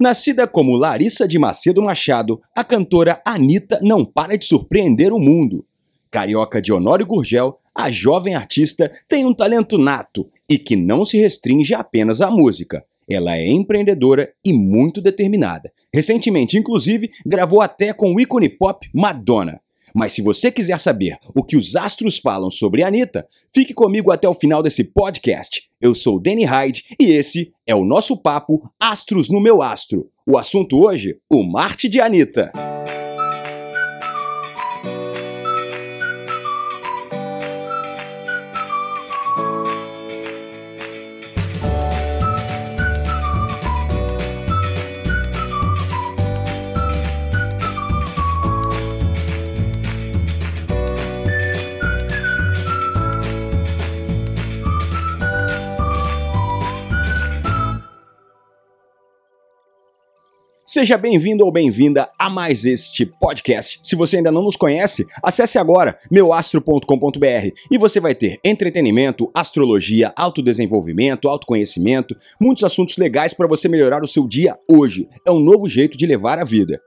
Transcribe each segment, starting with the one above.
Nascida como Larissa de Macedo Machado, a cantora Anitta não para de surpreender o mundo. Carioca de Honório Gurgel, a jovem artista tem um talento nato e que não se restringe apenas à música. Ela é empreendedora e muito determinada. Recentemente, inclusive, gravou até com o ícone pop Madonna. Mas se você quiser saber o que os astros falam sobre Anitta, fique comigo até o final desse podcast. Eu sou Danny Hyde e esse é o nosso papo Astros no meu astro. O assunto hoje, o Marte de Anitta. Seja bem-vindo ou bem-vinda a mais este podcast. Se você ainda não nos conhece, acesse agora meuastro.com.br e você vai ter entretenimento, astrologia, autodesenvolvimento, autoconhecimento, muitos assuntos legais para você melhorar o seu dia hoje. É um novo jeito de levar a vida.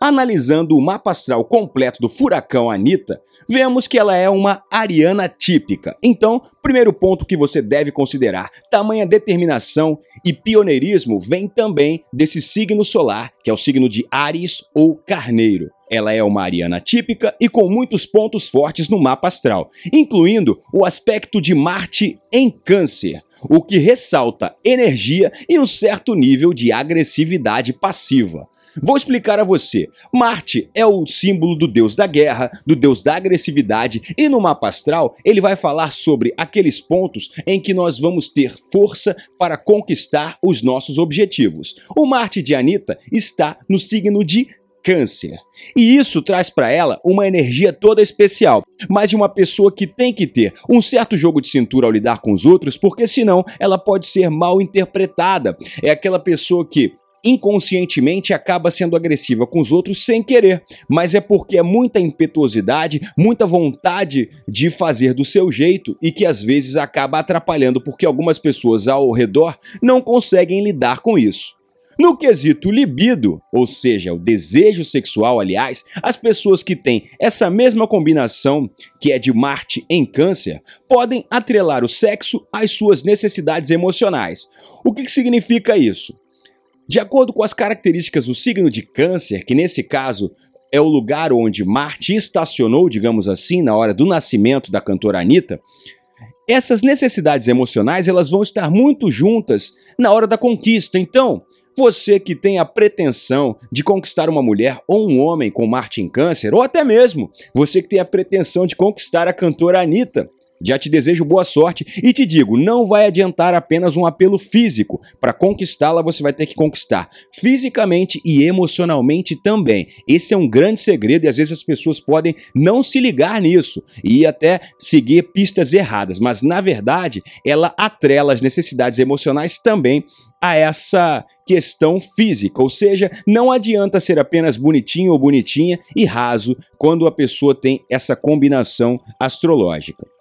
Analisando o mapa astral completo do furacão Anita, vemos que ela é uma ariana típica. Então, primeiro ponto que você deve considerar: tamanha determinação e pioneirismo vem também desse signo solar, que é o signo de Ares ou Carneiro. Ela é uma ariana típica e com muitos pontos fortes no mapa astral, incluindo o aspecto de Marte em Câncer, o que ressalta energia e um certo nível de agressividade passiva. Vou explicar a você. Marte é o símbolo do deus da guerra, do deus da agressividade, e no mapa astral ele vai falar sobre aqueles pontos em que nós vamos ter força para conquistar os nossos objetivos. O Marte de Anitta está no signo de Câncer. E isso traz para ela uma energia toda especial, mas de uma pessoa que tem que ter um certo jogo de cintura ao lidar com os outros, porque senão ela pode ser mal interpretada. É aquela pessoa que inconscientemente acaba sendo agressiva com os outros sem querer, mas é porque é muita impetuosidade, muita vontade de fazer do seu jeito e que às vezes acaba atrapalhando porque algumas pessoas ao redor não conseguem lidar com isso. No quesito libido, ou seja, o desejo sexual, aliás, as pessoas que têm essa mesma combinação, que é de Marte em Câncer, podem atrelar o sexo às suas necessidades emocionais. O que, que significa isso? De acordo com as características do signo de Câncer, que nesse caso é o lugar onde Marte estacionou, digamos assim, na hora do nascimento da cantora Anitta, essas necessidades emocionais elas vão estar muito juntas na hora da conquista. Então, você que tem a pretensão de conquistar uma mulher ou um homem com Marte em Câncer, ou até mesmo você que tem a pretensão de conquistar a cantora Anitta, já te desejo boa sorte e te digo, não vai adiantar apenas um apelo físico. Para conquistá-la, você vai ter que conquistar fisicamente e emocionalmente também. Esse é um grande segredo e às vezes as pessoas podem não se ligar nisso e até seguir pistas erradas, mas na verdade, ela atrela as necessidades emocionais também a essa questão física, ou seja, não adianta ser apenas bonitinho ou bonitinha e raso quando a pessoa tem essa combinação astrológica.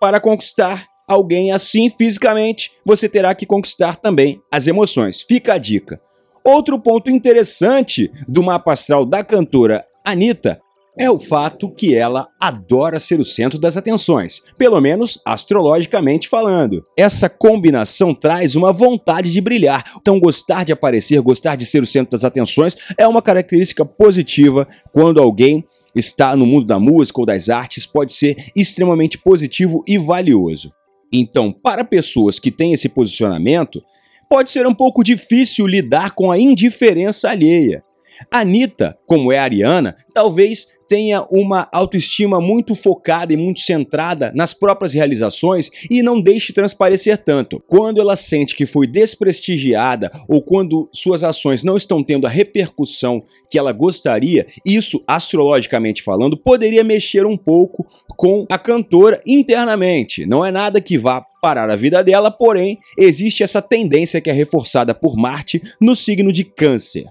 Para conquistar alguém assim fisicamente, você terá que conquistar também as emoções. Fica a dica. Outro ponto interessante do mapa astral da cantora Anitta é o fato que ela adora ser o centro das atenções, pelo menos astrologicamente falando. Essa combinação traz uma vontade de brilhar, então gostar de aparecer, gostar de ser o centro das atenções é uma característica positiva quando alguém está no mundo da música ou das artes pode ser extremamente positivo e valioso. Então, para pessoas que têm esse posicionamento, pode ser um pouco difícil lidar com a indiferença alheia. Anitta, como é a Ariana, talvez tenha uma autoestima muito focada e muito centrada nas próprias realizações e não deixe transparecer tanto. Quando ela sente que foi desprestigiada ou quando suas ações não estão tendo a repercussão que ela gostaria, isso, astrologicamente falando, poderia mexer um pouco com a cantora internamente. Não é nada que vá parar a vida dela, porém, existe essa tendência que é reforçada por Marte no signo de Câncer.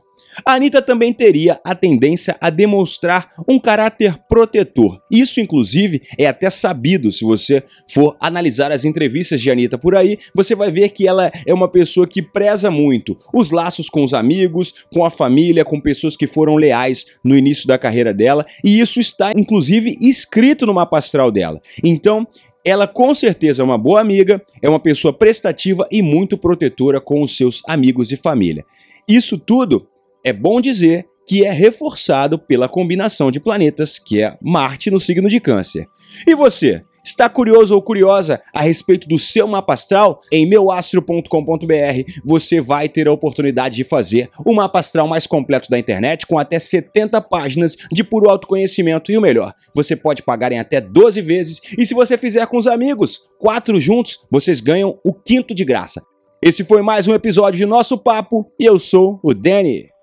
A Anitta também teria a tendência a demonstrar um caráter protetor. Isso, inclusive, é até sabido. Se você for analisar as entrevistas de Anitta por aí, você vai ver que ela é uma pessoa que preza muito os laços com os amigos, com a família, com pessoas que foram leais no início da carreira dela, e isso está, inclusive, escrito no mapa astral dela. Então, ela com certeza é uma boa amiga, é uma pessoa prestativa e muito protetora com os seus amigos e família. Isso tudo é bom dizer que é reforçado pela combinação de planetas, que é Marte no signo de Câncer. E você? Está curioso ou curiosa a respeito do seu mapa astral? Em meuastro.com.br você vai ter a oportunidade de fazer o mapa astral mais completo da internet com até 70 páginas de puro autoconhecimento e o melhor, você pode pagar em até 12 vezes e se você fizer com os amigos, quatro juntos, vocês ganham o quinto de graça. Esse foi mais um episódio de Nosso Papo e eu sou o Danny.